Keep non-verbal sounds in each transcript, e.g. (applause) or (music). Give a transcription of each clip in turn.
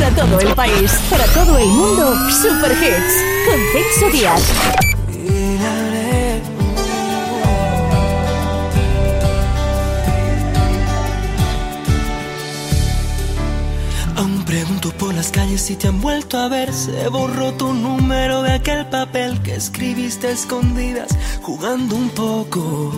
Para todo el país, para todo el mundo, Super Hits con Celso Díaz. Aún pregunto por las calles si te han vuelto a ver. Se borró tu número de aquel papel que escribiste a escondidas, jugando un poco.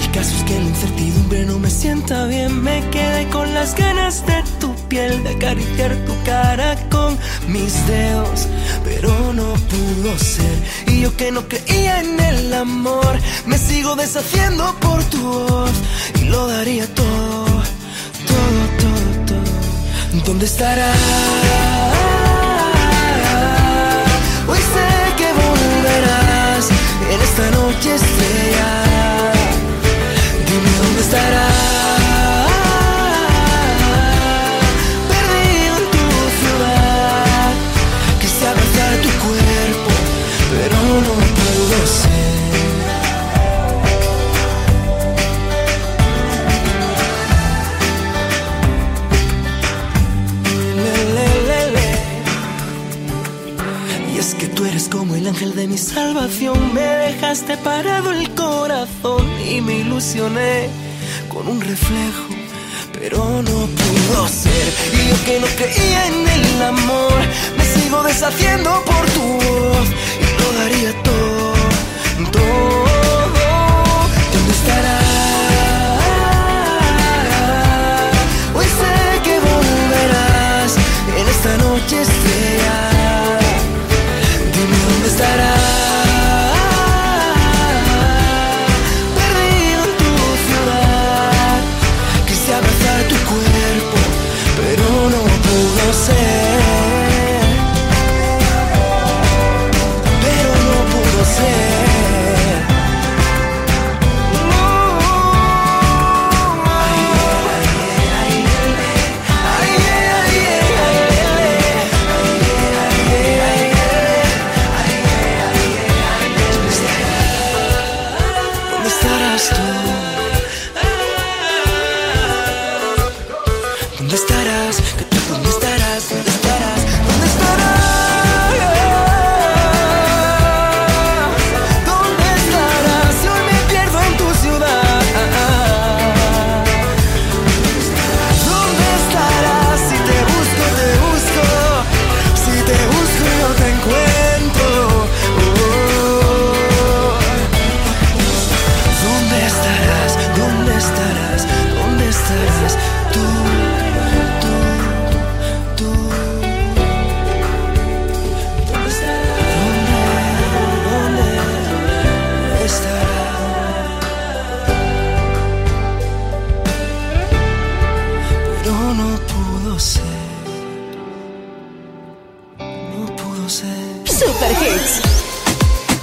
El caso es que la incertidumbre no me sienta bien. Me quedé con las ganas de tu piel, de acariciar tu cara con mis dedos. Pero no pudo ser. Y yo que no creía en el amor, me sigo deshaciendo por tu voz. Y lo daría todo, todo, todo, todo. ¿Dónde estarás? Hoy sé que volverás en esta noche estrellada. Dime dónde estarás. El ángel de mi salvación. Me dejaste parado el corazón y me ilusioné con un reflejo. Pero no pudo ser. Y yo que no creía en el amor, me sigo deshaciendo por tu voz. Y lo daría todo, todo.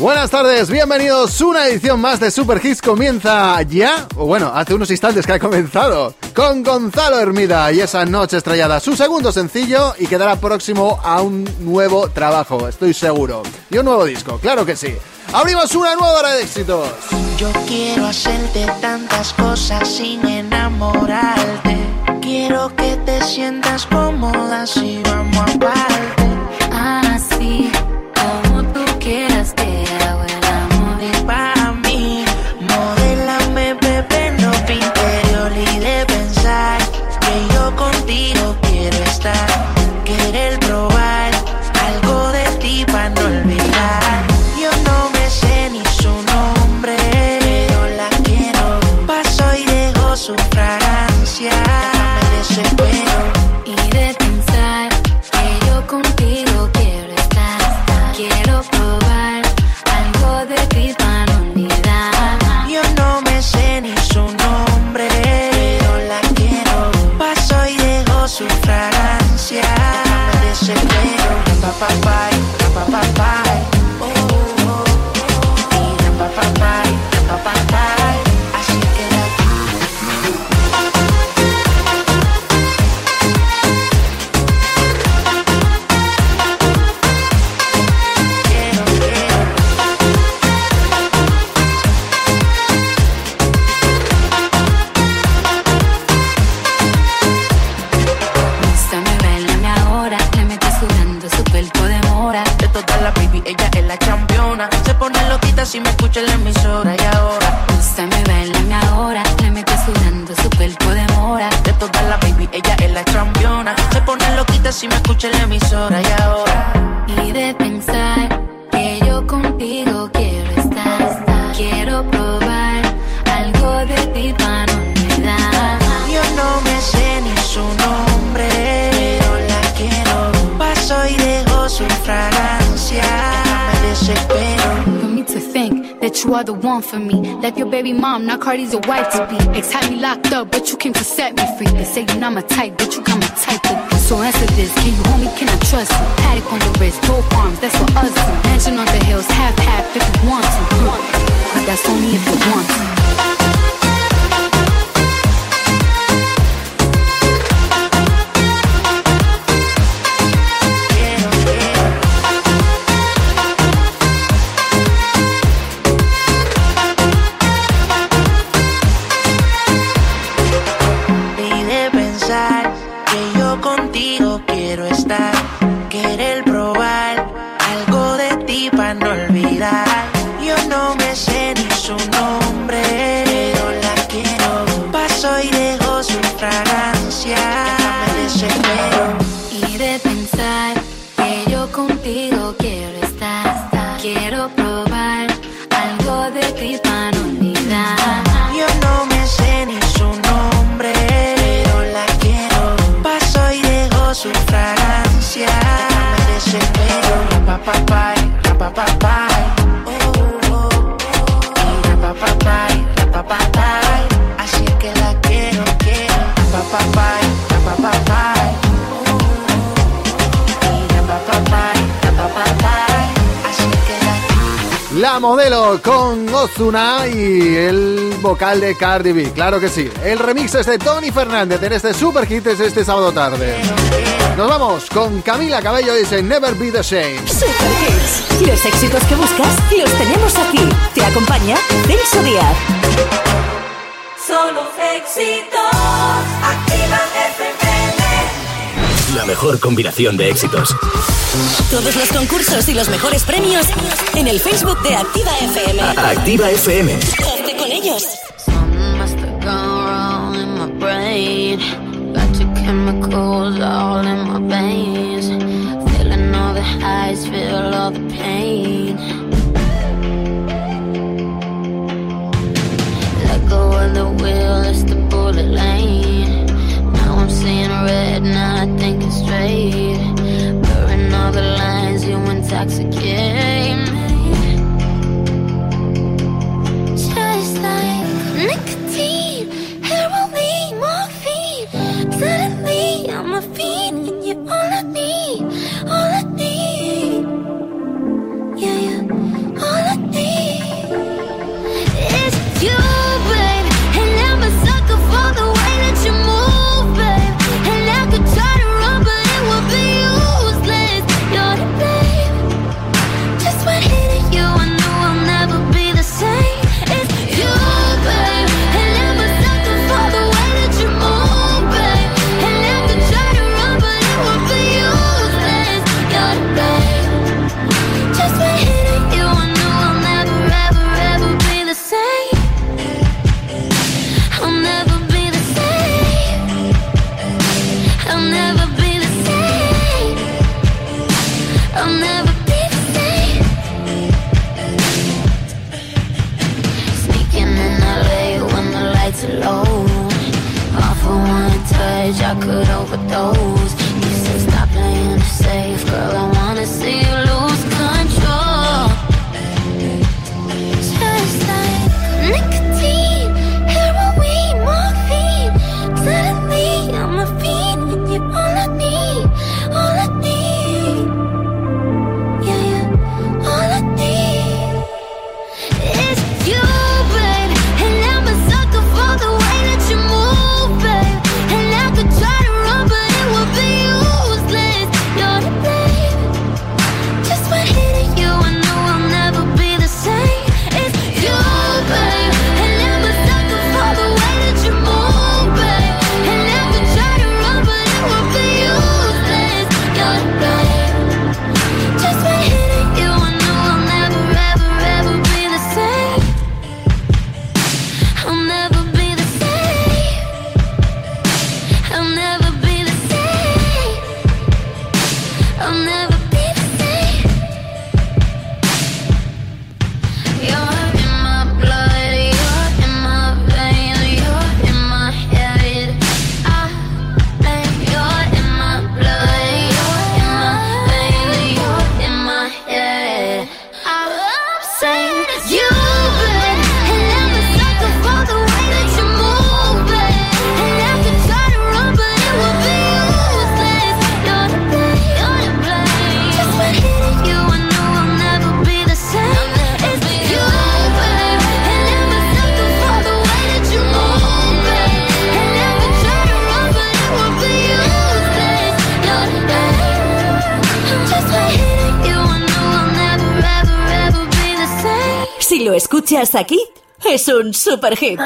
Buenas tardes, bienvenidos. Una edición más de Super Hits comienza ya, o bueno, hace unos instantes que ha comenzado, con Gonzalo Hermida y esa noche estrellada, su segundo sencillo y quedará próximo a un nuevo trabajo, estoy seguro. Y un nuevo disco, claro que sí. Abrimos una nueva hora de éxitos. Yo quiero hacerte tantas cosas sin enamorarte. Quiero que te sientas cómoda si vamos a parte. You are the one for me. Left your baby mom, now Cardi's a wife to be. Ex had me locked up, but you came to set me free. They say you're not my type, but you got my type to. So answer this, can you hold me, can I trust you? Paddock on the wrist, both arms, that's for us. Mansion on the hills, half half if you want to. But that's only if you want to. Me sé modelo con Ozuna y el vocal de Cardi B, claro que sí. El remix es de Tony Fernández en este super hit es este sábado tarde. Nos vamos con Camila Cabello y dice Never Be the Same. Super Hits. Los éxitos que buscas los tenemos aquí. Te acompaña Celso Díaz. Solo éxitos. Activa FM. La mejor combinación de éxitos. Todos los concursos y los mejores premios en el Facebook de Activa FM. Activa FM. Hazte con ellos. Chemicals all in my veins. Feeling all the highs, feel all the pain. Let go of the wheel, it's the bullet lane. Now I'm seeing red, now I think it's straight. Blurring all the lines, you intoxicate hasta aquí es un super hit.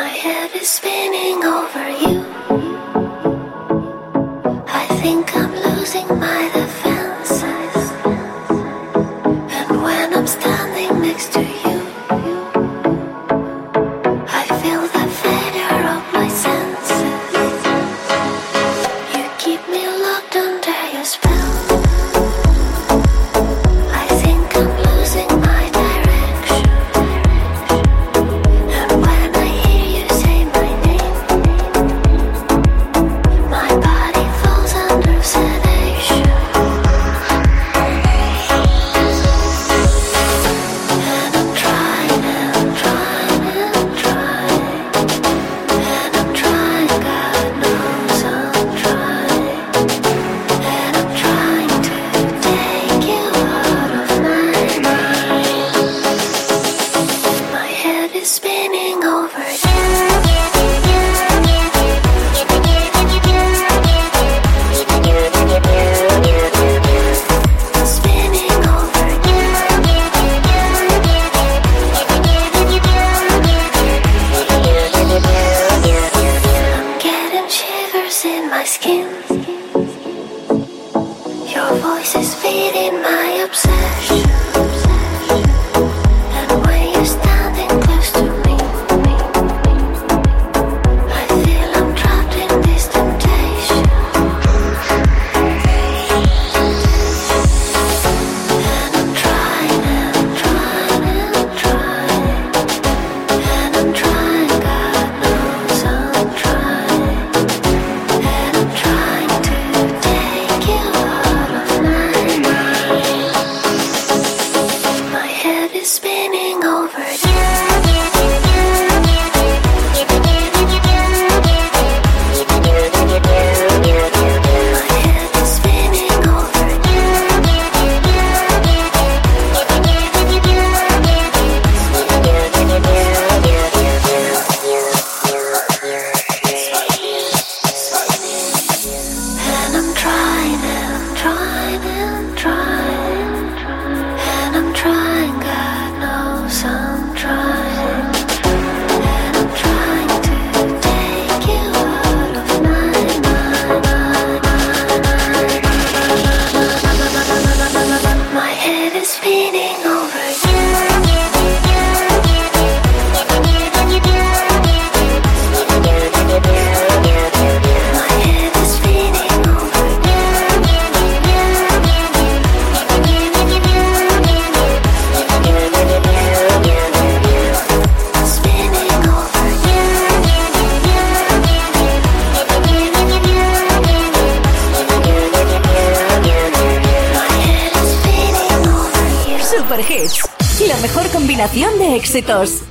éxitos.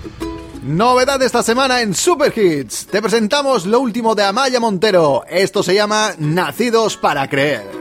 Novedad esta semana en Super Hits. Te presentamos lo último de Amaya Montero. Esto se llama Nacidos para Creer.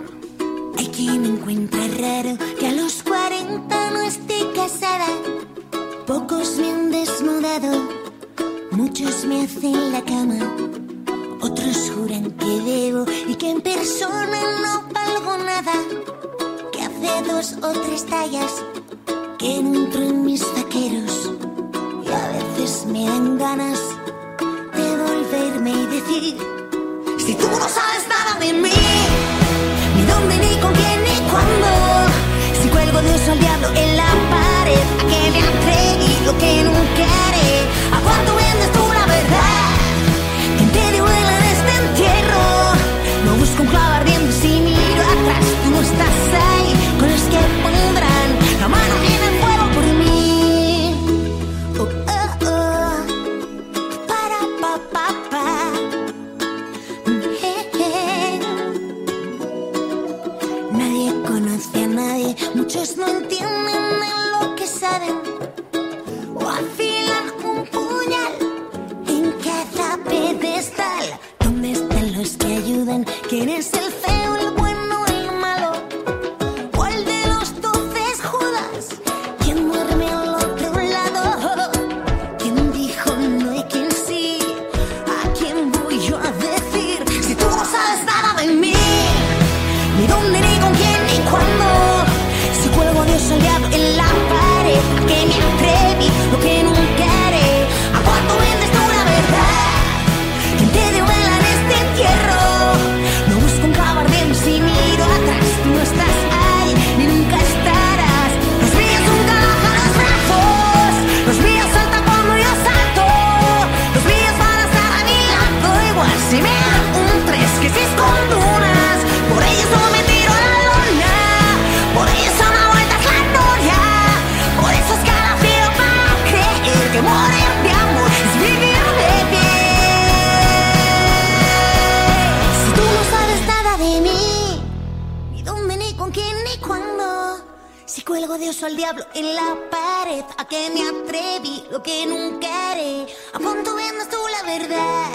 diablo en la pared. ¿A qué me atreví? Lo que nunca haré. A punto vendas tú la verdad.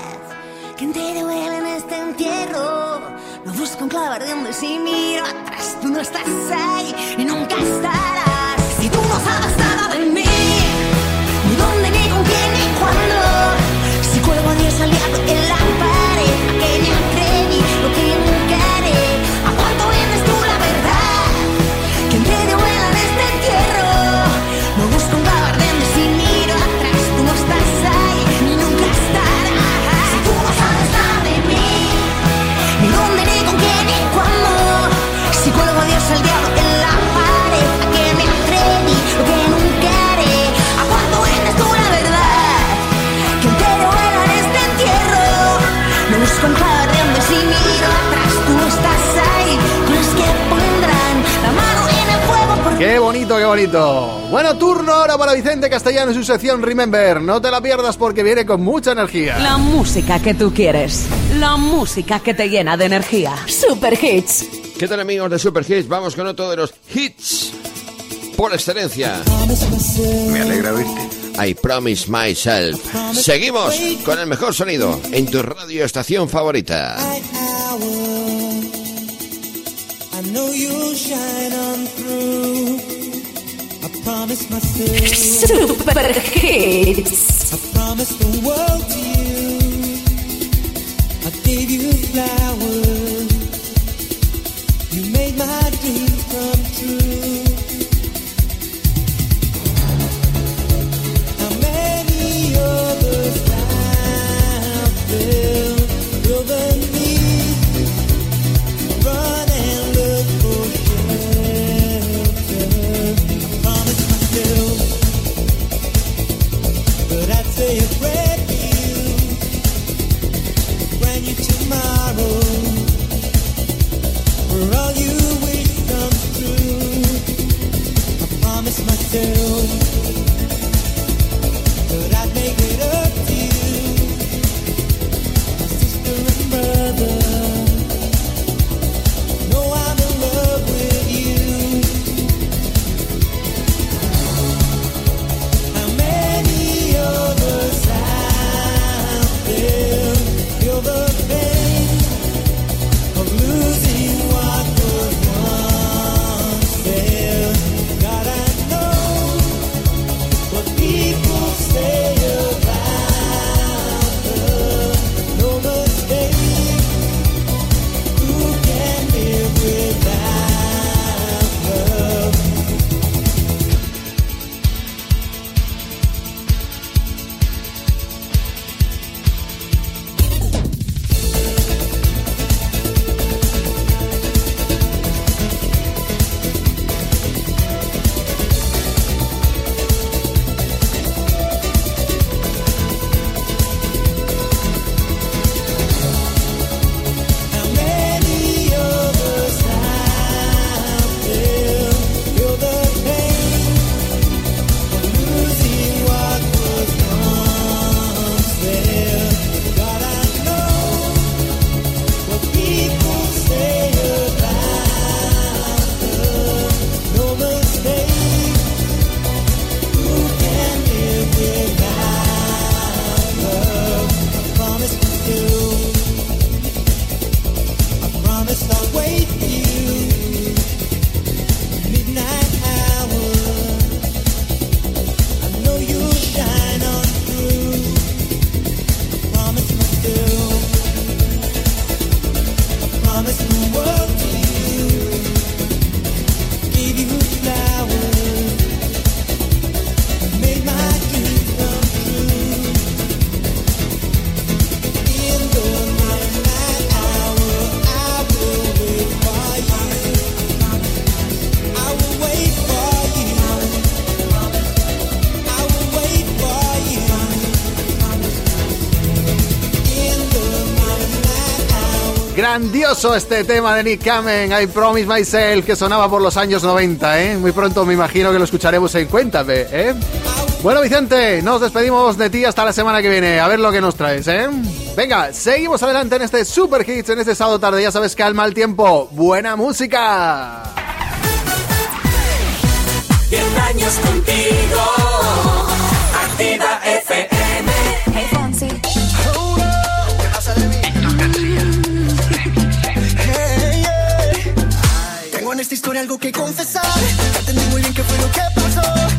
¿Quién te duele en este entierro? No busco un clavar de donde si miro atrás. Tú no estás ahí y nunca estarás. Si tú no sabes nada de mí, ni dónde, ni con quién, ni cuándo. Si cuelgo a Dios al diablo bonito, qué bonito. Bueno, turno ahora para Vicente Castellano y su sección Remember. No te la pierdas porque viene con mucha energía. La música que tú quieres. La música que te llena de energía. Super Hits. ¿Qué tal amigos de Super Hits? Vamos con otro de los hits por excelencia. Me alegra oírte. I promise myself. Seguimos con el mejor sonido en tu radio estación favorita. I know you'll shine on through. I promised myself Super hits. I promise the world to you. I gave you flowers. You made my dreams come true. Grandioso este tema de Nick Kamen, I Promise Myself, que sonaba por los años 90, ¿eh? Muy pronto me imagino que lo escucharemos en Cuéntame, ¿eh? Bueno, Vicente, nos despedimos de ti hasta la semana que viene, a ver lo que nos traes, ¿eh? Venga, seguimos adelante en este Super Hits, en este sábado tarde, ya sabes que al mal tiempo, buena música. 10 años contigo. algo que confesar. Ya entendí muy bien qué fue lo que pasó.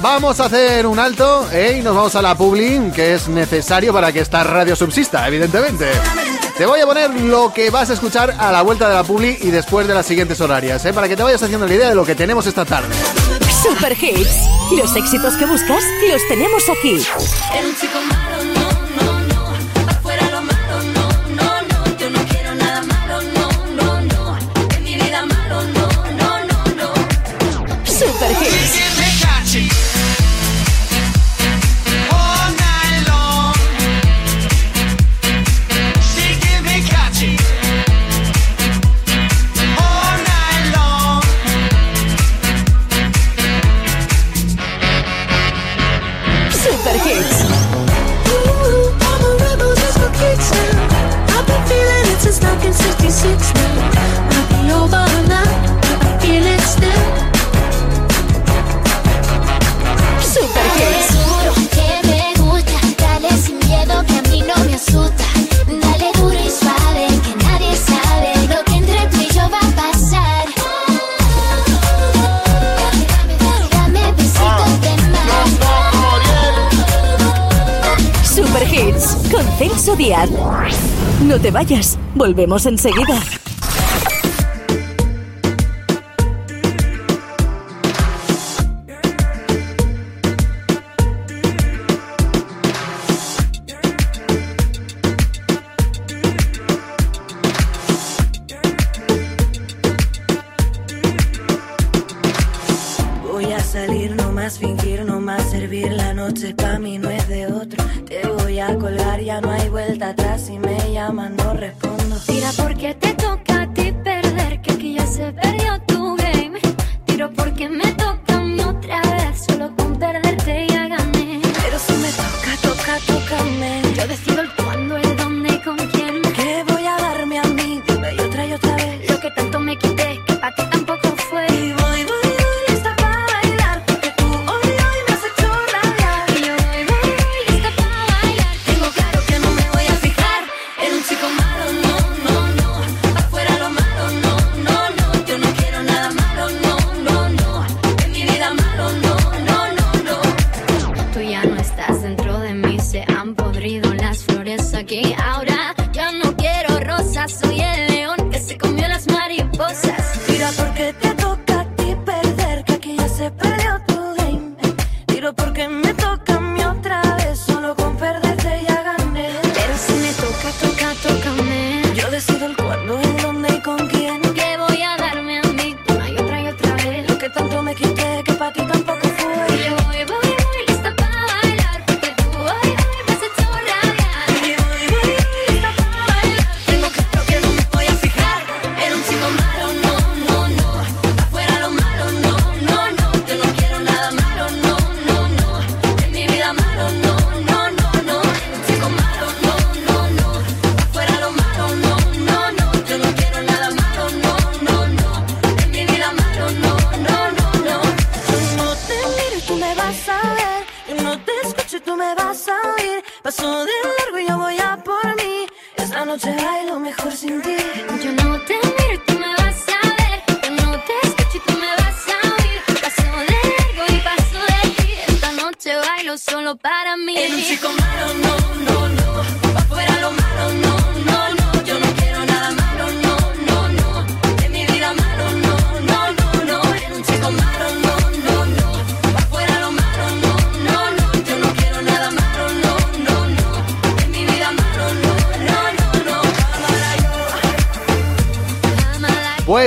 Vamos a hacer un alto ¿eh? y nos vamos a la publi, que es necesario para que esta radio subsista, evidentemente. Te voy a poner lo que vas a escuchar a la vuelta de la publi y después de las siguientes horarias, ¿eh? para que te vayas haciendo la idea de lo que tenemos esta tarde. Super Hits. Los éxitos que buscas los tenemos aquí. El chico malo. Volvemos enseguida. Voy a salir, no más fingir, no más servir la noche. Para mí no es de otro. Te voy a colar, ya no hay vuelta atrás. Y me llaman, no responde. Tira porque te toca a ti perder, que aquí ya se perdió tu game. Tiro porque me toca a mí otra vez, solo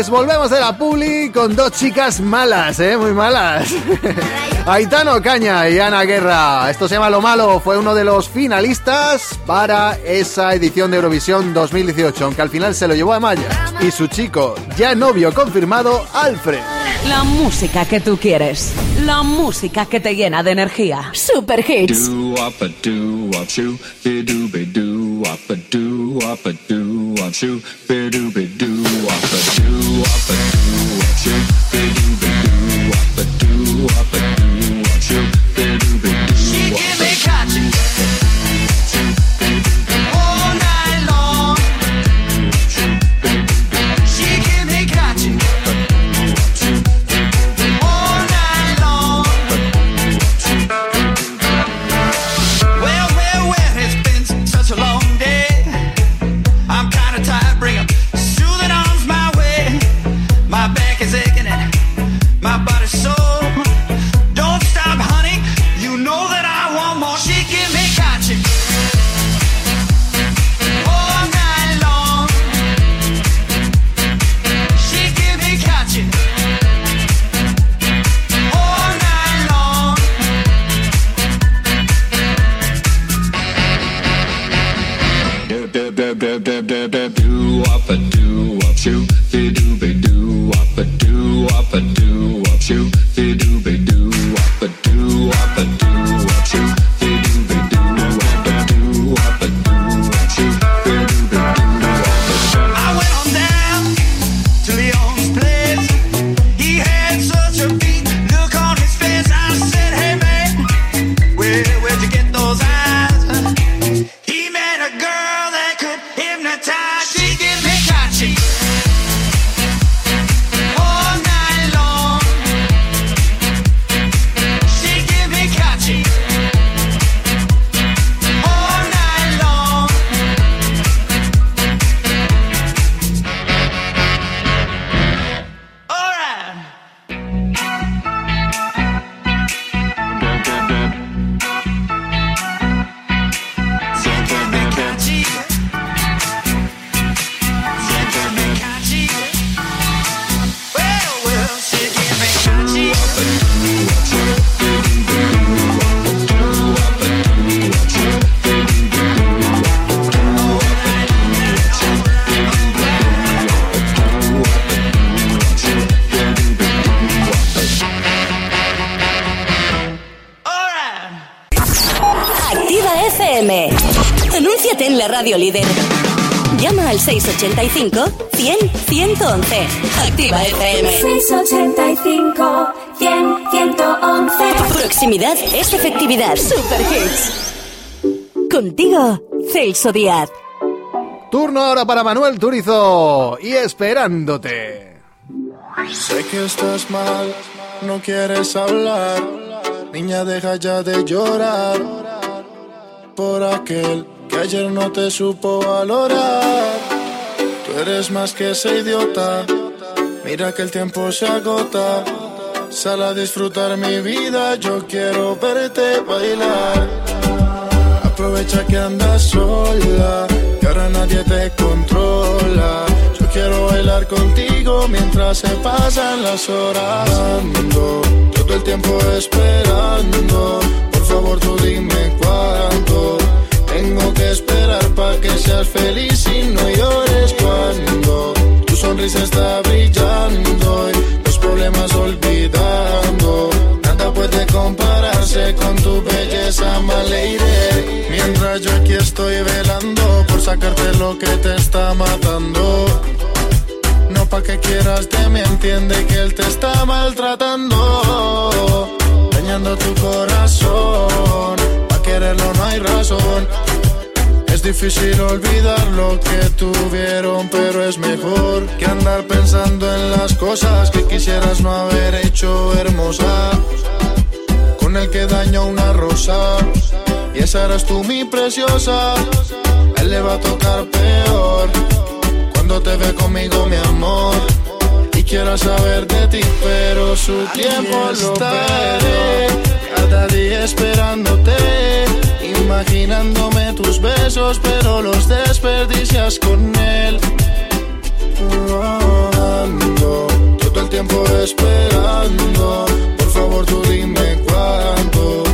Pues volvemos de la Publi con dos chicas malas, ¿eh? Muy malas. (laughs) Aitano Caña y Ana Guerra. Esto se llama Lo Malo. Fue uno de los finalistas para esa edición de Eurovisión 2018, aunque al final se lo llevó a Maya. Y su chico, ya novio confirmado, Alfred. La música que tú quieres. La música que te llena de energía. Super hits. 685 100 111. Activa FM. 685 100 111. Proximidad es efectividad. Super Hits. Contigo, Celso Díaz. Turno ahora para Manuel Turizo y esperándote. Sé que estás mal, no quieres hablar. Niña, deja ya de llorar por aquel que ayer no te supo valorar Eres más que ese idiota. Mira que el tiempo se agota. Sal a disfrutar mi vida, yo quiero verte bailar. Aprovecha que andas sola, que ahora nadie te controla. Yo quiero bailar contigo mientras se pasan las horas. Todo el tiempo esperando. Por favor, tú dime estoy velando por sacarte lo que te está matando. No pa' que quieras de mí, entiende que él te está maltratando. Dañando tu corazón, pa' quererlo no hay razón. Es difícil olvidar lo que tuvieron, pero es mejor que andar pensando en las cosas que quisieras no haber hecho hermosa. Con el que dañó una rosa, y esa tú mi preciosa. A él le va a tocar peor cuando te ve conmigo, mi amor. Y quiero saber de ti, pero su tiempo lo estaré. Cada día esperándote, imaginándome tus besos, pero los desperdicias con él. Ando todo el tiempo esperando. Por favor, tú dime cuánto.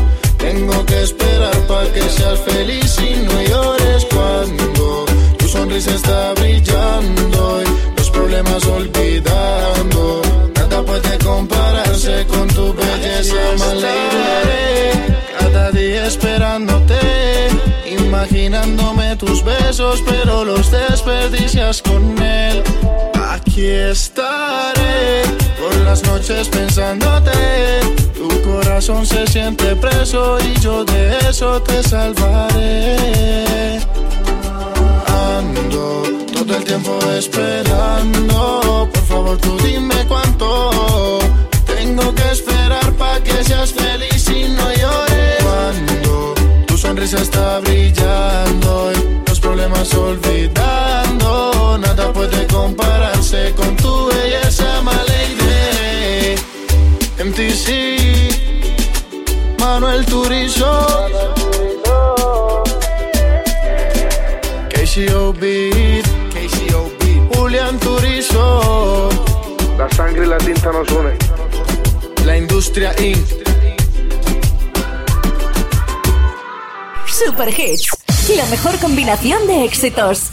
Tengo que esperar para que seas feliz y no llores cuando tu sonrisa está brillando y los problemas olvidando. Nada puede compararse con tu belleza, my lady. Cada día esperándote, imaginándome tus besos, pero los desperdicias con él. Aquí estaré por las noches pensándote. Tu corazón se siente preso y yo de eso te salvaré. Ando todo el tiempo esperando. Por favor, tú dime cuánto. Tengo que esperar para que seas feliz y no llores. Sonrisa está brillando y los problemas olvidando. Nada puede compararse con tu belleza, my lady. MTC, Manuel Turizo. KCOB, KCOB, Julián Turizo. La sangre y la tinta nos unen. La industria Inc. Super Hits. La mejor combinación de éxitos.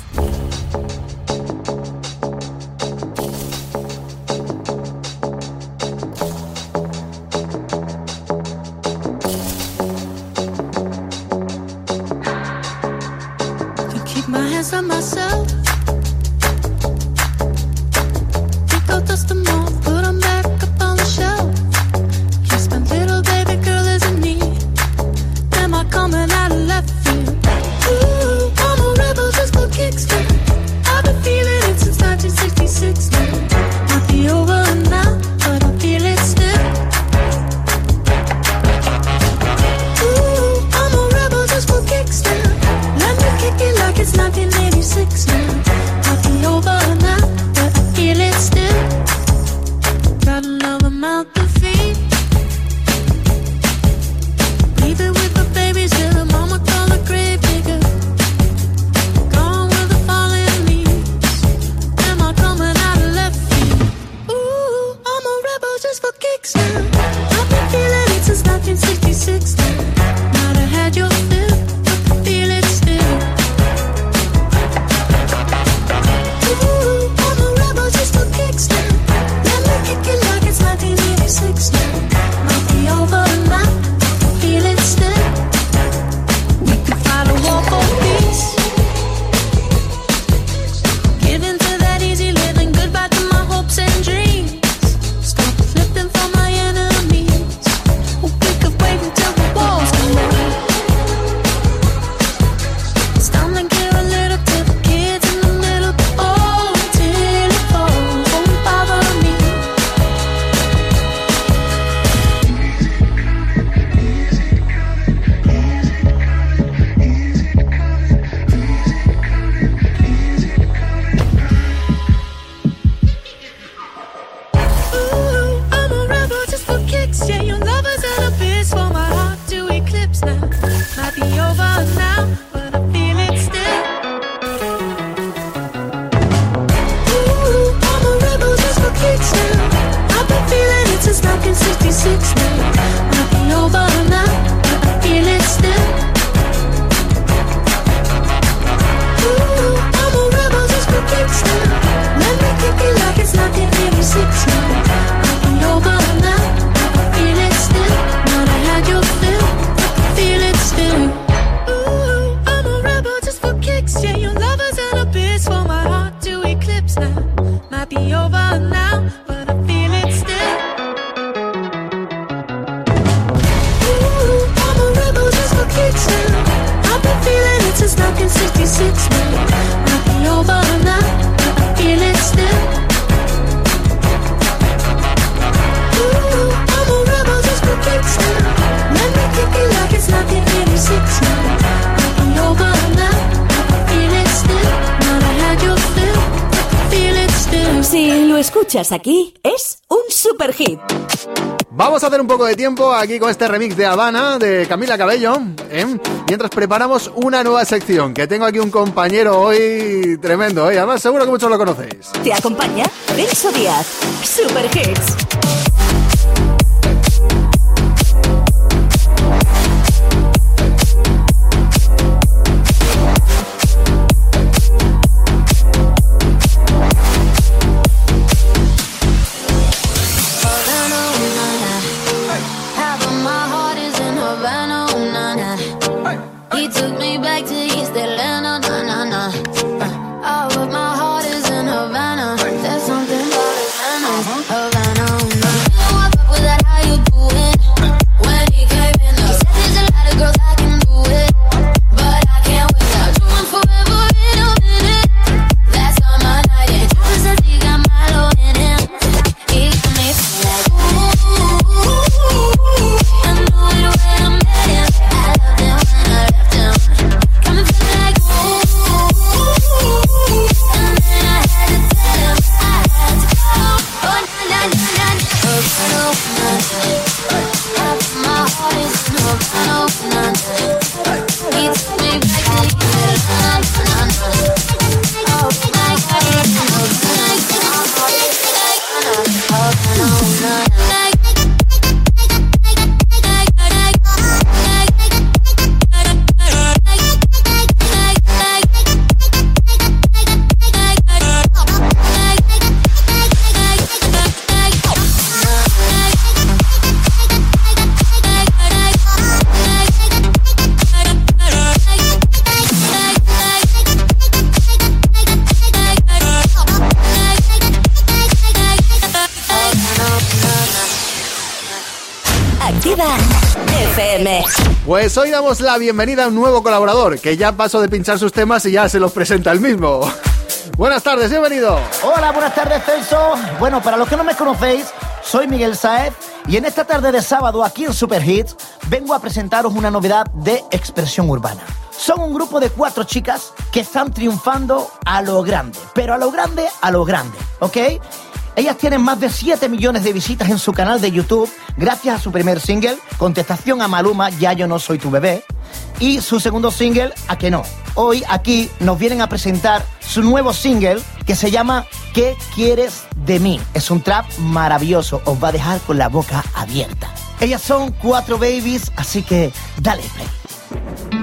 Escuchas aquí, es un super hit. Vamos a hacer un poco de tiempo aquí con este remix de Habana de Camila Cabello, ¿eh? mientras preparamos una nueva sección, que tengo aquí un compañero hoy tremendo, ¿eh? además seguro que muchos lo conocéis. Te acompaña Celso Díaz. Super hits. Pues hoy damos la bienvenida a un nuevo colaborador, que ya pasó de pinchar sus temas y ya se los presenta el mismo. (laughs) Buenas tardes, bienvenido. Hola, buenas tardes, Celso. Bueno, para los que no me conocéis, soy Miguel Saez y en esta tarde de sábado aquí en Super Hits vengo a presentaros una novedad de expresión urbana. Son un grupo de cuatro chicas que están triunfando a lo grande, pero a lo grande, a lo grande, ¿ok? Ellas tienen más de 7 millones de visitas en su canal de YouTube gracias a su primer single, Contestación a Maluma, Ya yo no soy tu bebé, y su segundo single, A que no. Hoy aquí nos vienen a presentar su nuevo single que se llama ¿Qué quieres de mí? Es un trap maravilloso, os va a dejar con la boca abierta. Ellas son cuatro babies, así que dale play.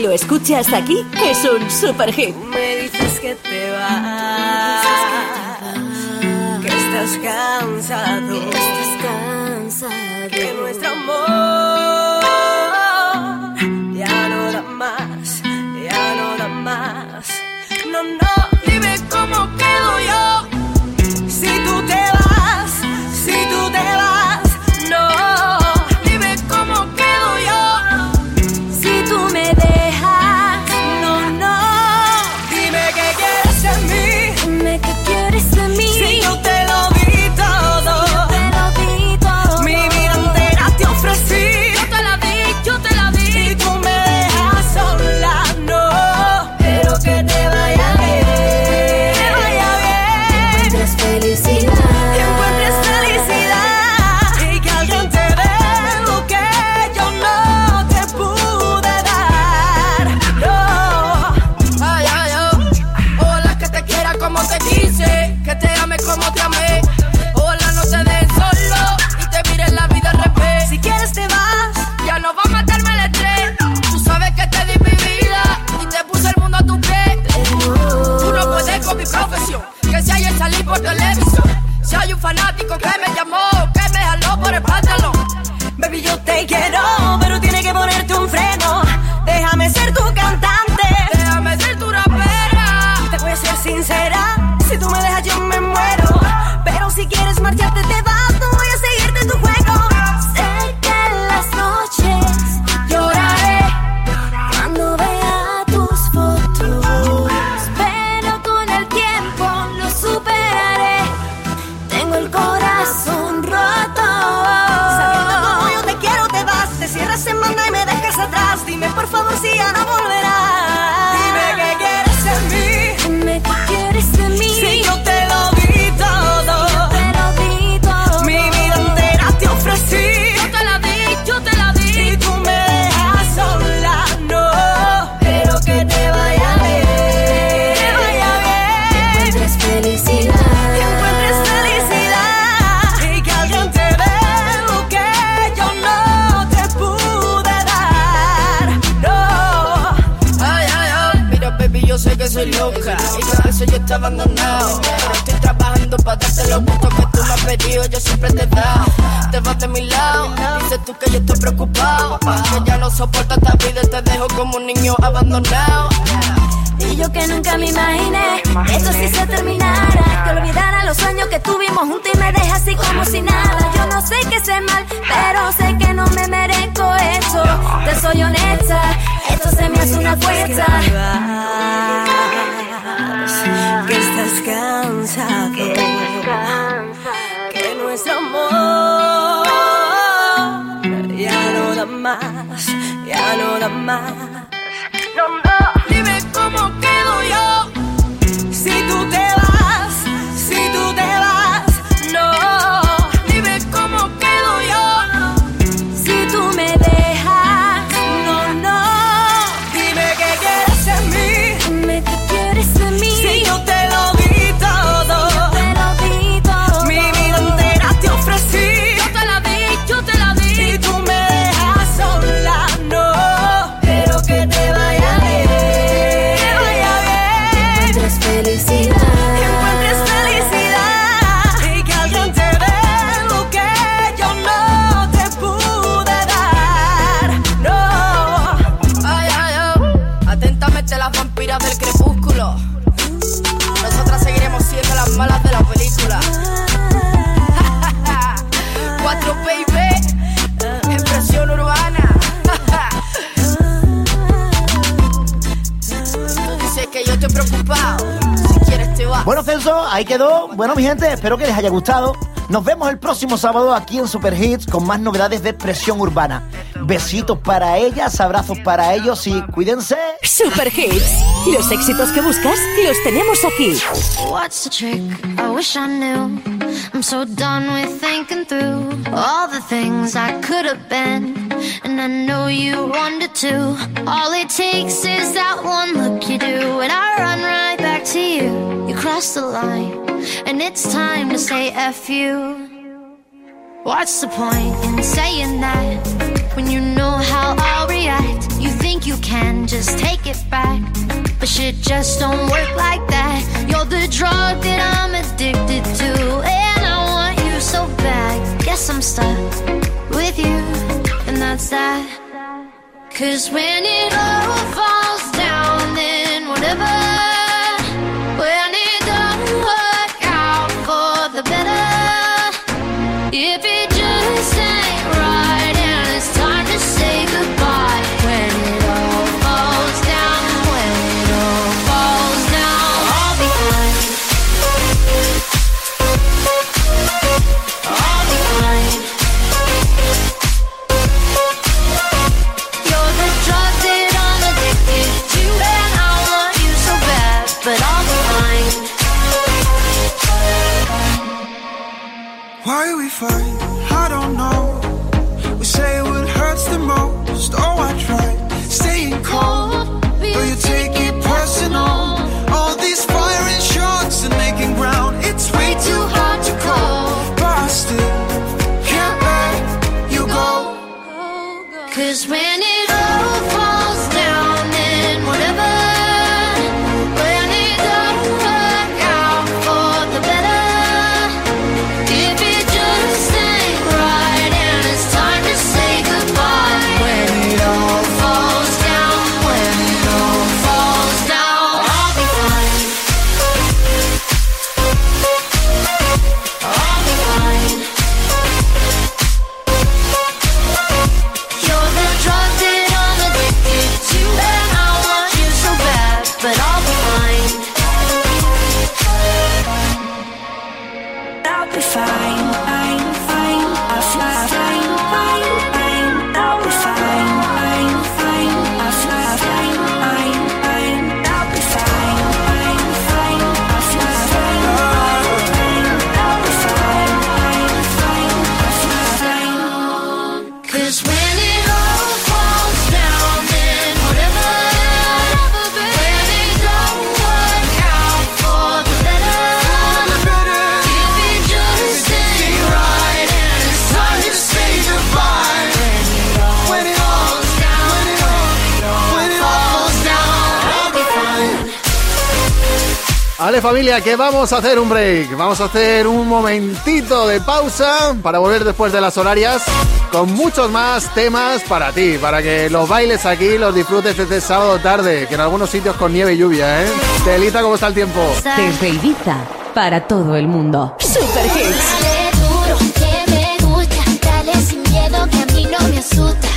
Si lo escuchas aquí, es un super hit. Me dices que te vas, que estás cansado, que estás cansado, que nuestro amor ya no da más, ya no da más. No, no, dime cómo quedo yo si tú te vas, Quedó. Bueno, mi gente, espero que les haya gustado. Nos vemos el próximo sábado aquí en Super Hits con más novedades de expresión urbana. Besitos para ellas, abrazos para ellos y cuídense. Super Hits. Los éxitos que buscas los tenemos aquí. What's the trick? I wish I knew. I'm so done with thinking through all the things I could have been. And I know you wanted to All it takes is that one look you do And I run right back to you. You cross the line And it's time to say F you. What's the point in saying that When you know how I'll react? You think you can just take it back But shit just don't work like that. You're the drug that I'm addicted to And I want you so bad. Guess I'm stuck with you standing outside. Cause when it all falls down, then whatever. fight. Vale familia, que vamos a hacer un break. Vamos a hacer un momentito de pausa para volver después de las horarias con muchos más temas para ti, para que los bailes aquí los disfrutes desde sábado tarde, que en algunos sitios con nieve y lluvia, ¿eh? Telita, ¿cómo está el tiempo? Desde Ibiza, para todo el mundo. Super Hits. Dale duro, que me gusta, dale sin miedo, que a mí no me asusta.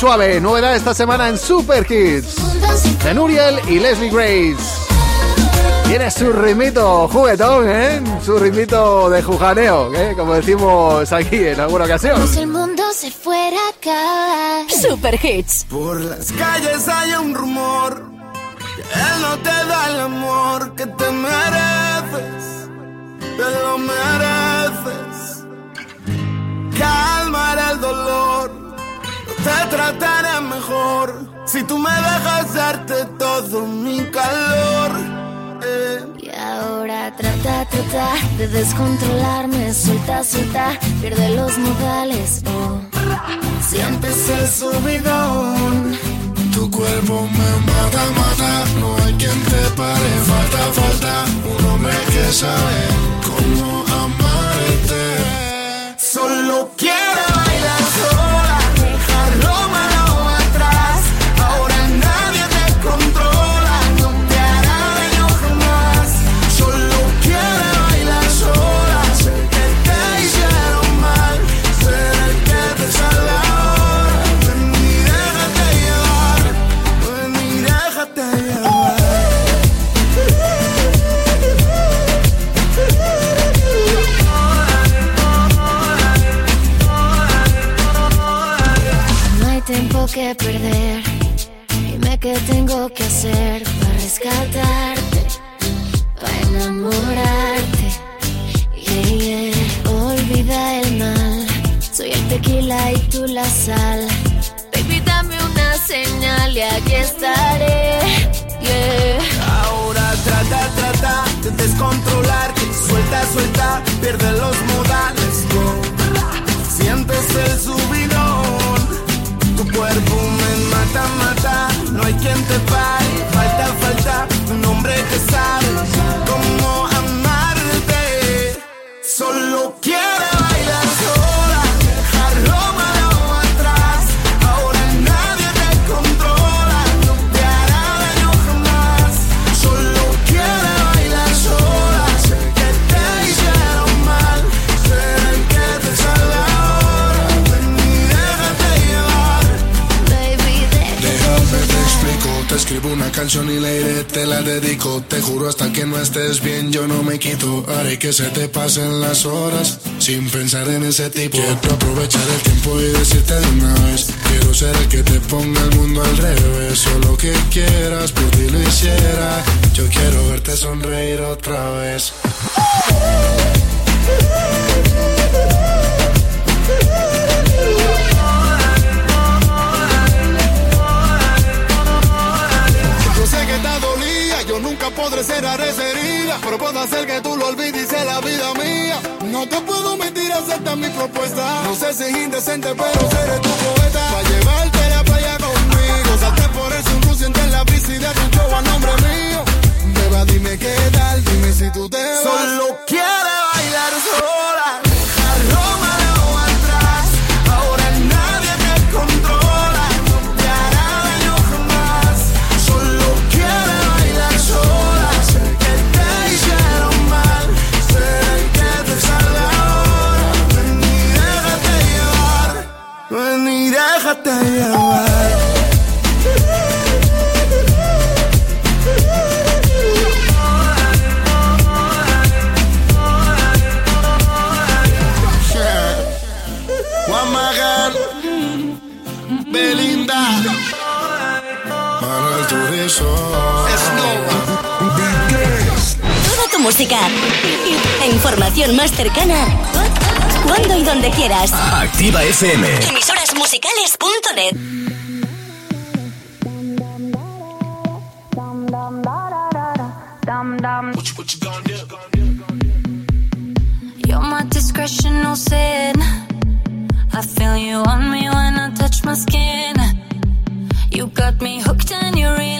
Suave. Novedad esta semana en Super Kids. De Nuriel y Leslie Grace. Tiene su ritmito juguetón, ¿eh? Su ritmito de jujaneo, ¿eh? Como decimos aquí en alguna ocasión. Como si el mundo se fuera a acabar. Super Hits. Por las calles hay un rumor que él no te da el amor que te mereces, te lo mereces. Te trataré mejor si tú me dejas darte todo mi calor. eh. Y ahora trata, trata de descontrolarme. Suelta, suelta, pierde los modales. Oh, sientes el subidón. Tu cuerpo me mata, mata, no hay quien te pare, falta, falta, un hombre que sabe cómo pasen las horas sin pensar en ese tipo. Quiero aprovechar el tiempo y decirte de una vez. Quiero ser el que te ponga el mundo al revés. Solo que quieras, por ti lo hiciera. Yo quiero verte sonreír otra vez. Mi propuesta. No sé si es indecente, pero seré tu poeta. Pa' llevarte a la playa conmigo, salte por el sun, sientes la brisa y de tu show a nombre mío. Beba, dime qué tal, dime si tú te vas. Solo quiere bailar sola, música e información más cercana. Cuando y donde quieras. Activa FM. Emisorasmusicales.net You're my discretion, no sin. I feel you on me when I touch my skin. You got me hooked and you're reeling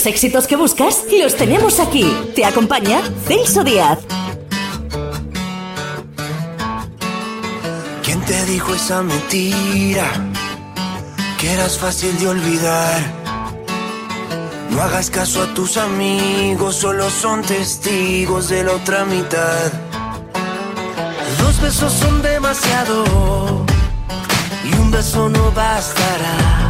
Los éxitos que buscas los tenemos aquí. Te acompaña Celso Díaz. ¿Quién te dijo esa mentira? Que eras fácil de olvidar. No hagas caso a tus amigos, solo son testigos de la otra mitad. Dos besos son demasiado y un beso no bastará.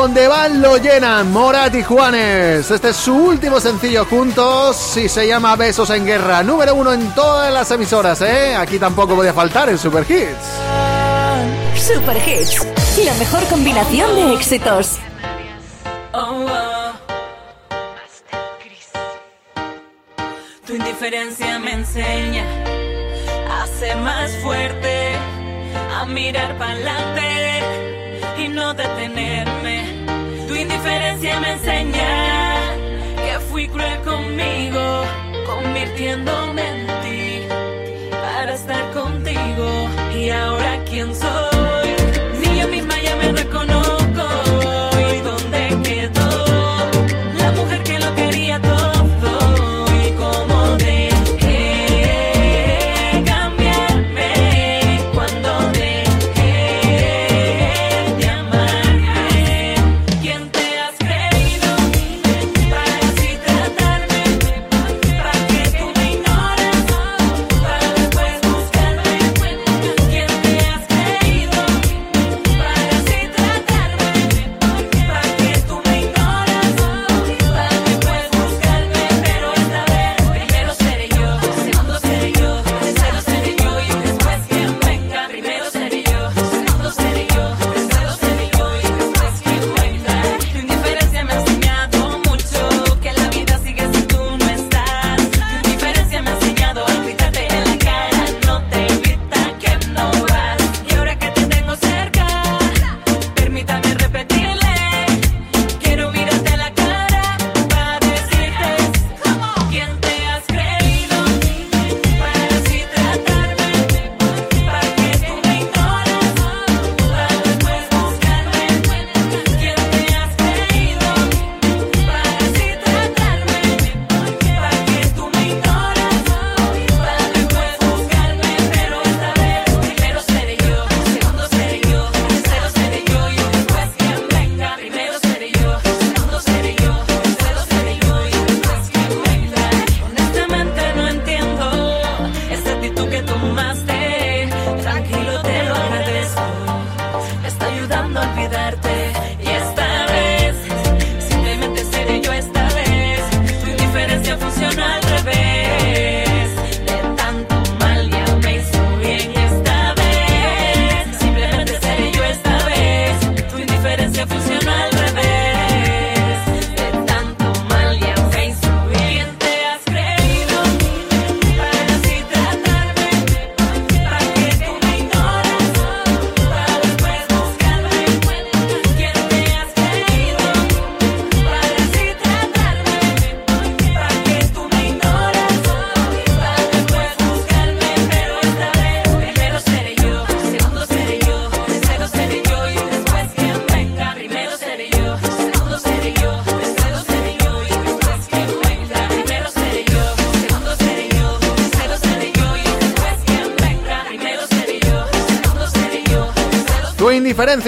Donde van lo llenan Morat y Juanes. Este es su último sencillo juntos y se llama Besos en Guerra. Número uno en todas las emisoras, ¿eh? Aquí tampoco podía faltar en Super Hits. Super Hits, la mejor combinación de éxitos. Tu indiferencia me enseña a ser más fuerte, a mirar para adelante y no detenerme indiferencia me enseña que fui cruel conmigo, convirtiéndome en ti para estar contigo. Y ahora quién soy.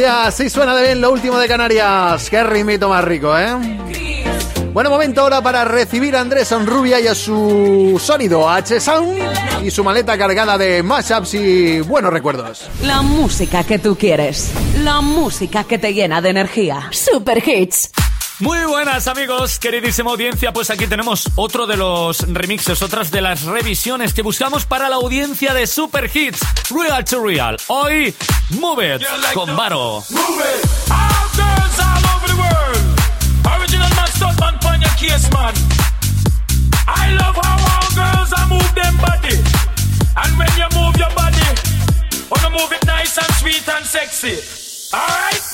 gracias. Sí suena de bien lo último de Canarias. Qué ritmito más rico, ¿eh? Bueno, momento ahora para recibir a Andrés Sanrubia y a su sonido H-Sound y su maleta cargada de mashups y buenos recuerdos. La música que tú quieres. La música que te llena de energía. Super Hits. Muy buenas amigos, queridísima audiencia, pues aquí tenemos otro de los remixes, otras de las revisiones que buscamos para la audiencia de Super Hits, Real to Real. Hoy, Move It con Varo. Move It, all girls all over the world. Original man, stuck on your. I love how all girls I move them body. And when you move your body, wanna move it nice and sweet and sexy. Alright?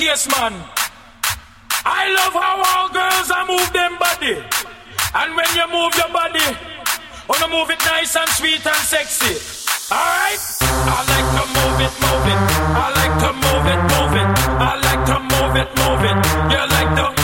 Man. I love how all girls are move them body. And when you move your body, oh, wanna move it nice and sweet and sexy. Alright? I like to move it, move it. I like to move it, move it. I like to move it, move it. You like to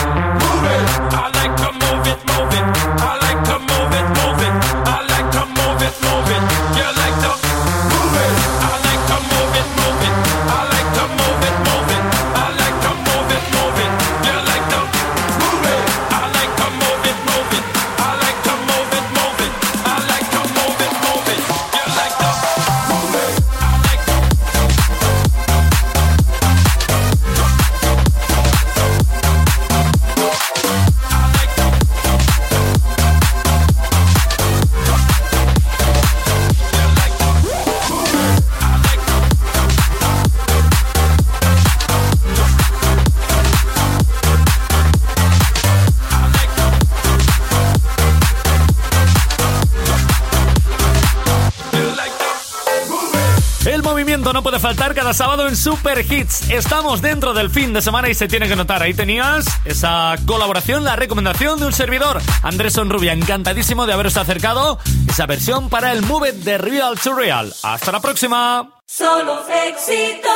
cada sábado en Super Hits. Estamos dentro del fin de semana y se tiene que notar. Ahí tenías esa colaboración, la recomendación de un servidor, Andrés Sonrubia. Encantadísimo de haberos acercado esa versión para el Move It de Real to Real. Hasta la próxima. Solo éxitos.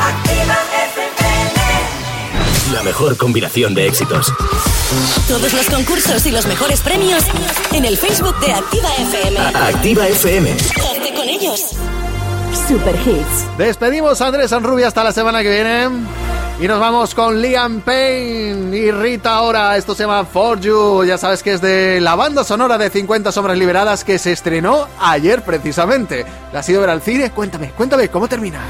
Activa FM. La mejor combinación de éxitos. Todos los concursos y los mejores premios en el Facebook de Activa FM. Activa FM. Hazte con ellos. Super Hits. Despedimos a Andrés Sanrubia hasta la semana que viene. Y nos vamos con Liam Payne y Rita Ora. Esto se llama For You. Ya sabes que es de la banda sonora de 50 Sombras Liberadas que se estrenó ayer precisamente. ¿La has ido a ver al cine? Cuéntame, cuéntame, ¿cómo termina?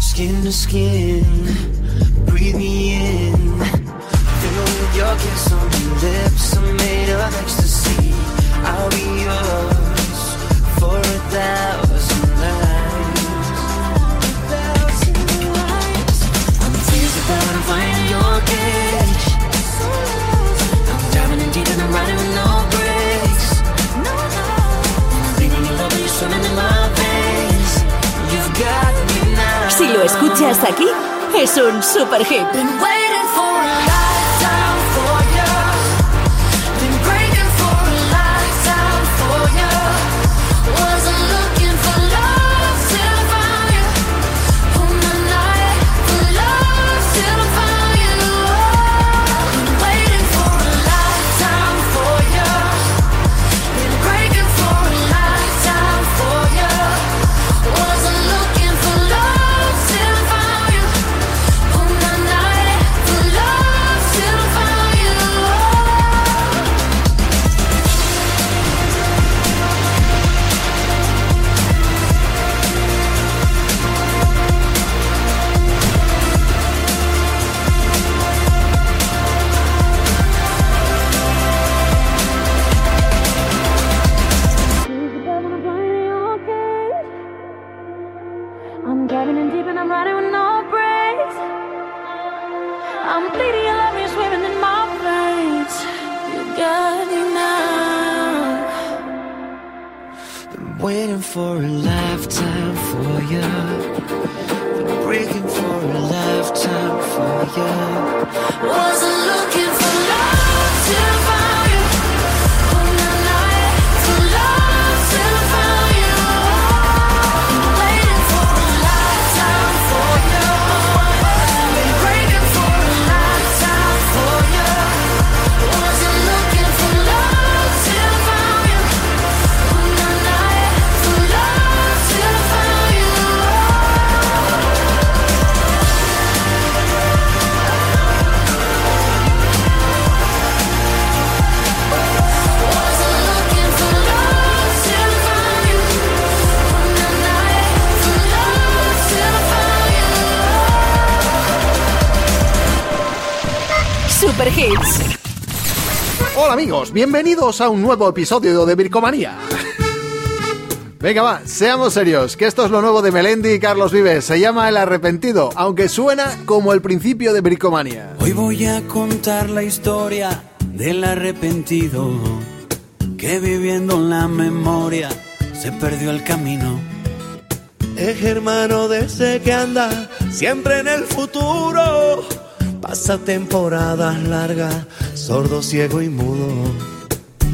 Skin to skin, breathe me in. Your kiss on lips, I'm made of ecstasy. I'll be yours for a thousand escuchas aquí, es un super hit. Bienvenidos a un nuevo episodio de Vircomanía. Venga va, seamos serios, que esto es lo nuevo de Melendi y Carlos Vives. Se llama El Arrepentido, aunque suena como el principio de Bricomanía. Hoy voy a contar la historia del arrepentido que viviendo en la memoria se perdió el camino. Es hermano de ese que anda siempre en el futuro. Pasa temporadas largas, sordo, ciego y mudo.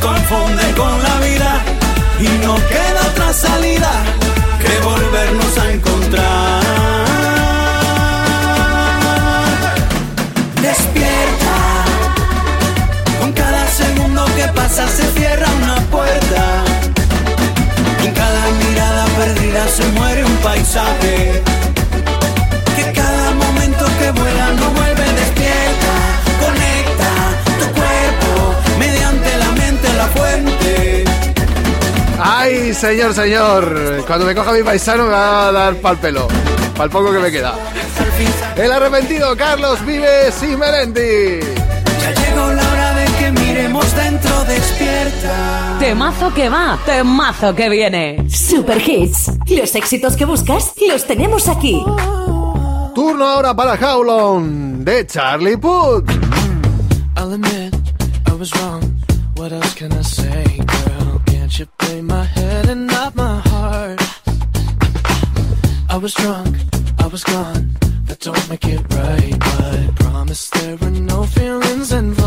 se confunden con la vida y no queda otra salida que volvernos a encontrar. Despierta, con cada segundo que pasa se cierra una puerta. En cada mirada perdida se muere un paisaje. ¡Ay, señor, señor! Cuando me coja mi paisano me va a dar pal pelo. Pal poco que me queda. El arrepentido Carlos Vives y Melendi. Ya llegó la hora de que miremos dentro despierta. Temazo que va, temazo que viene. Super Hits. Los éxitos que buscas los tenemos aquí. Turno ahora para Howlon de Charlie Puth. I'll admit I was wrong. What else can I say, you play my head and not my heart? I was drunk, I was gone. That don't make it right, but promise there were no feelings involved.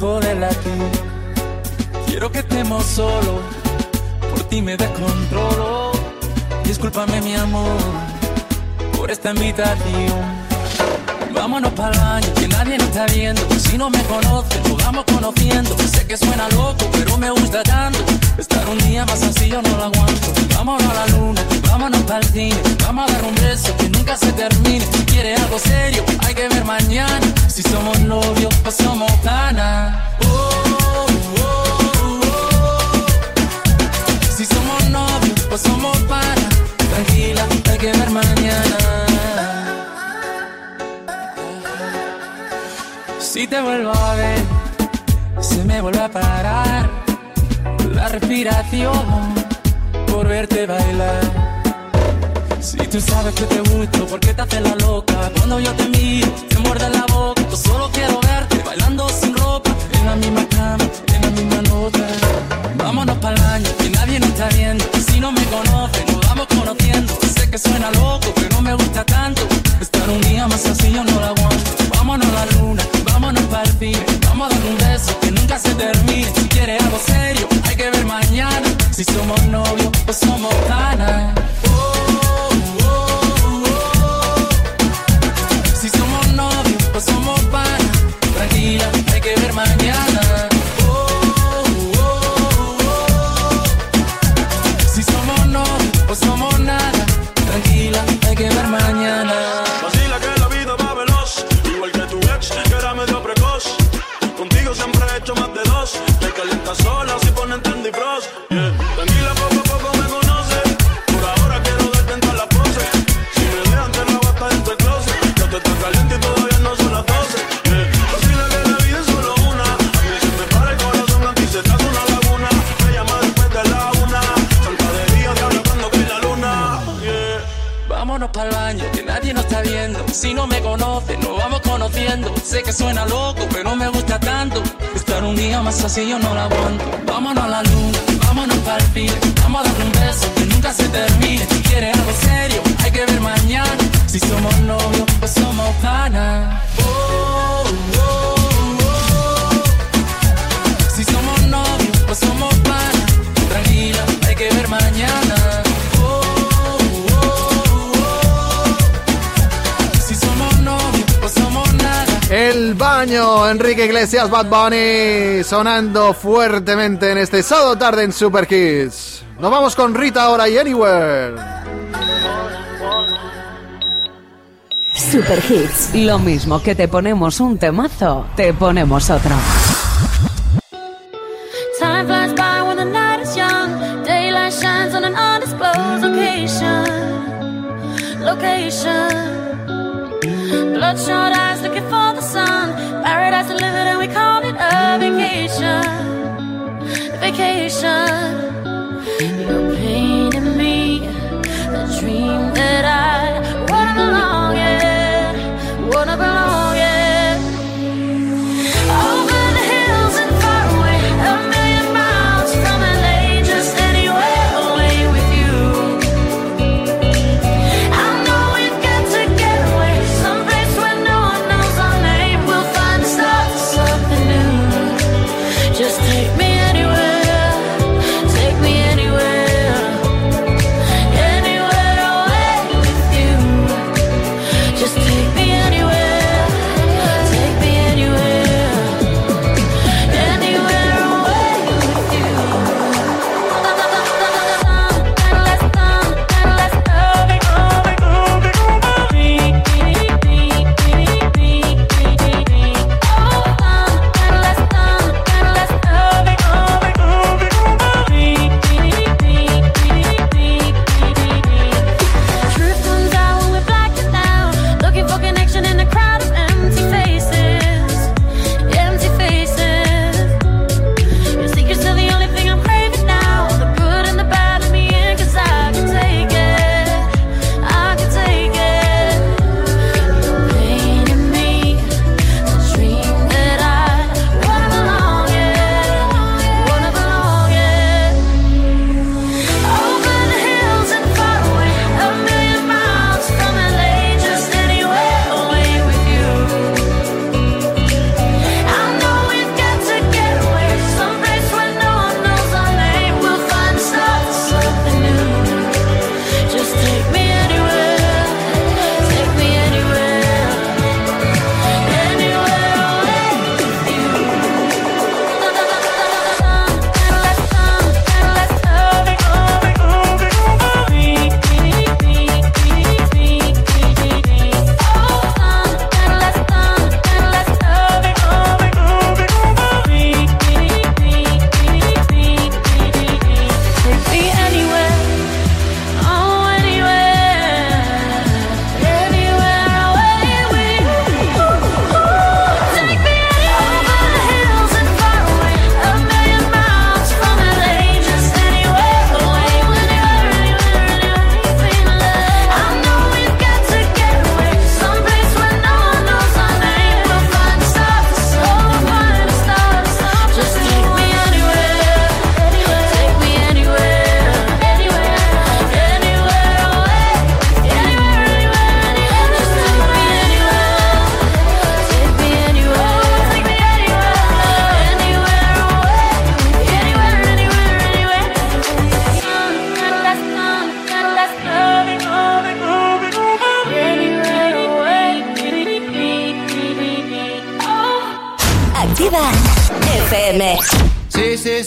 De latir. Quiero que estemos solos, por ti me descontrolo. Discúlpame mi amor, por esta invitación. Vámonos para el baño, que nadie nos está viendo. Si no me conocen, nos vamos conociendo. Sé que suena loco, pero me gusta tanto. Estar un día más así yo no lo aguanto. Vámonos a la luna, vámonos para el cine. Vamos a dar un beso que nunca se termine. Si quieres algo serio, hay que ver mañana. Si somos novios o somos panas. Oh, oh. Si somos novios o somos panas. Tranquila, hay que ver mañana. Si te vuelvo a ver, se me vuelve a parar la respiración por verte bailar. Si tú sabes que te gusto, ¿por qué te haces la loca? Cuando yo te miro, te muerde la boca. Yo solo quiero verte bailando sin ropa, en la misma cama, en la misma nota. Vámonos para el baño, que nadie nos está viendo. Si no me conoce, nos vamos conociendo. Sé que suena loco, pero me gusta tanto. Estar un día más así yo no lo somos novios o somos panas. Suena loco, pero me gusta tanto. Estar un día más así yo no lo aguanto. Vámonos a la luna, vámonos para el cine. Vamos a dar un beso que nunca se termine. Si quieres algo serio, hay que ver mañana. Si somos novios o somos panas. Oh, oh, oh. Si somos novios o somos panas. Tranquila, hay que ver mañana. año. Enrique Iglesias, Bad Bunny, sonando fuertemente en este sábado tarde en Super Kids. Nos vamos con Rita ahora y Anywhere. Super Hits, lo mismo que te ponemos un temazo, te ponemos otro. Time flies by when the night is young. Daylight shines on an undisclosed location. Location. Bloodshot eyes looking for. dream that I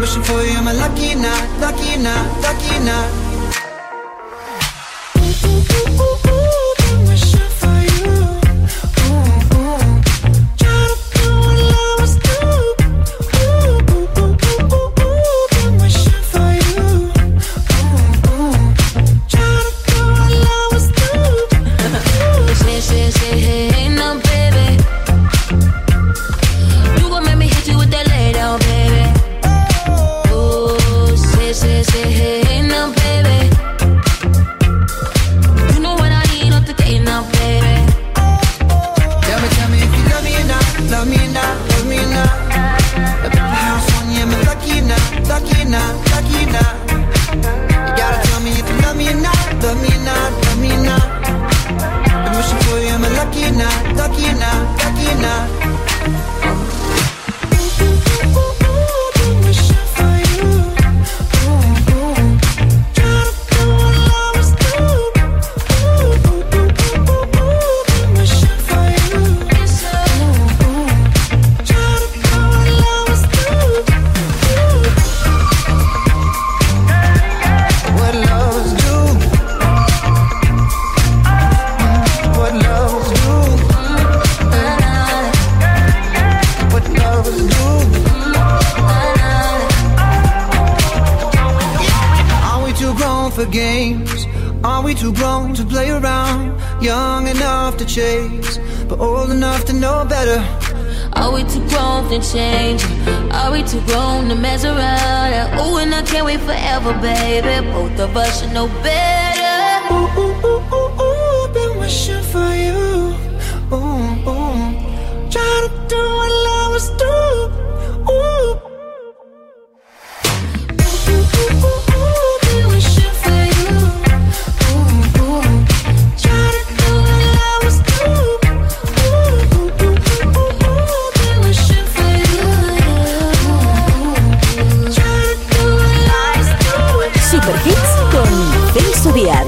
wishing for you, am a lucky or not, lucky or not, lucky or not? not know better. Are we too grown to change? Are we too grown to mess around? Oh, and I can't wait forever, baby. Both of us should know better. Ooh, ooh, ooh, ooh, ooh, been wishing for you. Ooh, ooh.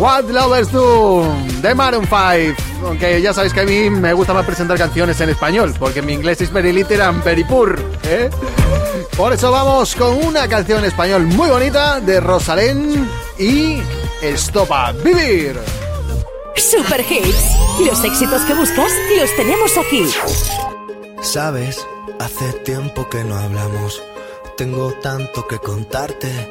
What Lovers Do de Maroon 5. Aunque ya sabéis que a mí me gusta más presentar canciones en español, porque mi inglés es very literal, very poor, ¿eh? Por eso vamos con una canción en español muy bonita de Rosalén y Estopa Vivir. Super Hits. Los éxitos que buscas los tenemos aquí. Sabes, hace tiempo que no hablamos. Tengo tanto que contarte.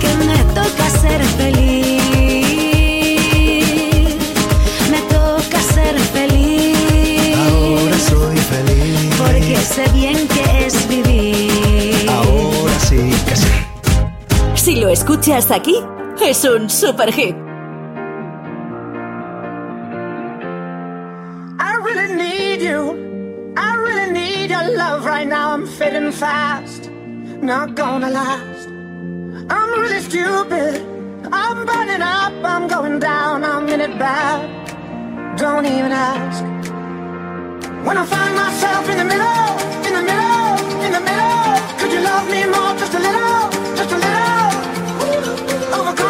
que me toca ser feliz. Me toca ser feliz. Ahora soy feliz. Porque sé bien que es vivir. Ahora sí que sí. Si lo escuchas aquí, es un super hit. I really need you. I really need your love right now. I'm fading fast. Not gonna last. I'm really stupid. I'm burning up. I'm going down. I'm in it bad. Don't even ask. When I find myself in the middle, in the middle, in the middle, could you love me more? Just a little, just a little. Overcomplicate,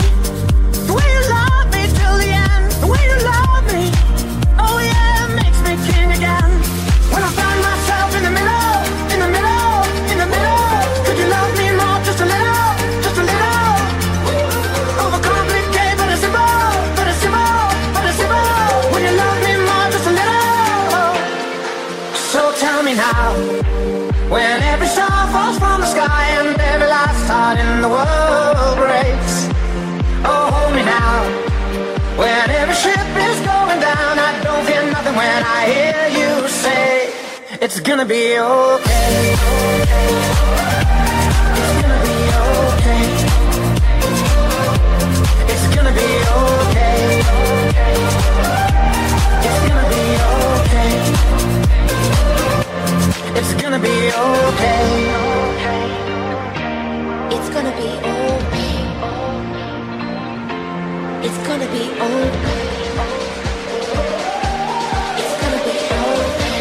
World breaks. Oh, hold me now. When every ship is going down, I don't feel nothing when I hear you say, It's gonna be okay. It's gonna be okay. It's gonna be okay. It's gonna be okay. It's gonna be okay gonna be okay. It's gonna be old me. It's gonna be old me.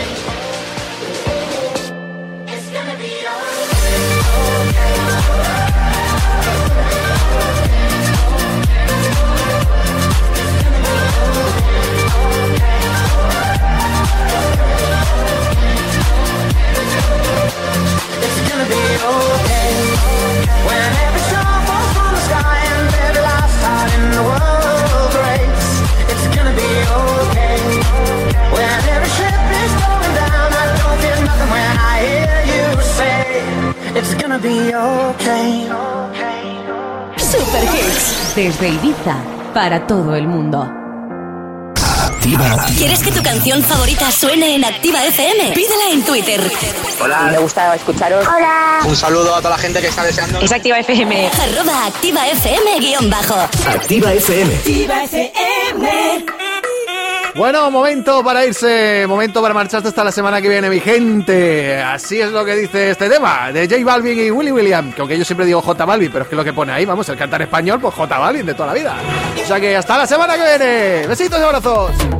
It's gonna be old me. Gonna be okay. When every star falls from the sky and every last heart in the world breaks. It's gonna be okay. When every ship is going down, I don't feel nothing when I hear you say, It's gonna be okay. Super Hits. Desde Ibiza para todo el mundo. Activa. ¿Quieres que tu canción favorita suene en Activa FM? Pídela en Twitter. Hola. Me gusta escucharos. Hola. Un saludo a toda la gente que está deseando. Es Activa FM. Arroba Activa FM guion bajo. Activa FM. Activa FM. Bueno, momento para irse, momento para marcharse hasta la semana que viene, mi gente. Así es lo que dice este tema de J Balvin y Willy William. Que aunque yo siempre digo J Balvin, pero es que lo que pone ahí, vamos, el cantar español, pues J Balvin de toda la vida. O sea que hasta la semana que viene. Besitos y abrazos.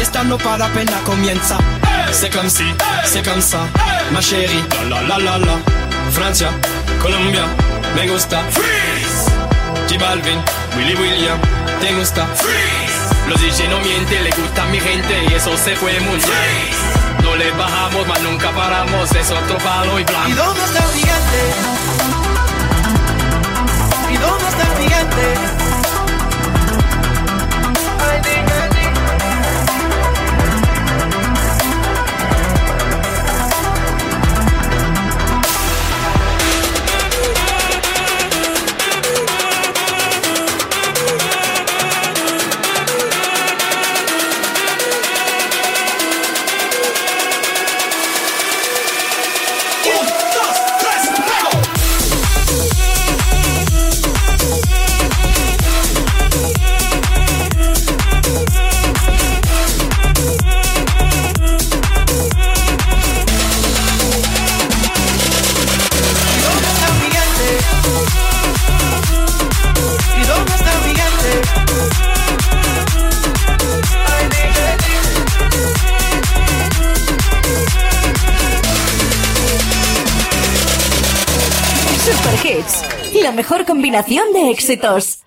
Fiesta no para apenas comienza. C'est comme si, c'est comme ça, ma chérie, la la la la la. Francia, Colombia, me gusta. Freeze. J Balvin, Willy William, te gusta. Freeze. Los DJ no mienten, le gusta a mi gente y eso se fue muy bien. No le bajamos, mas nunca paramos, es otro palo y blanco. ¿Y dónde está mi gente? ¿Y dónde está mi gente? recopilación de éxitos.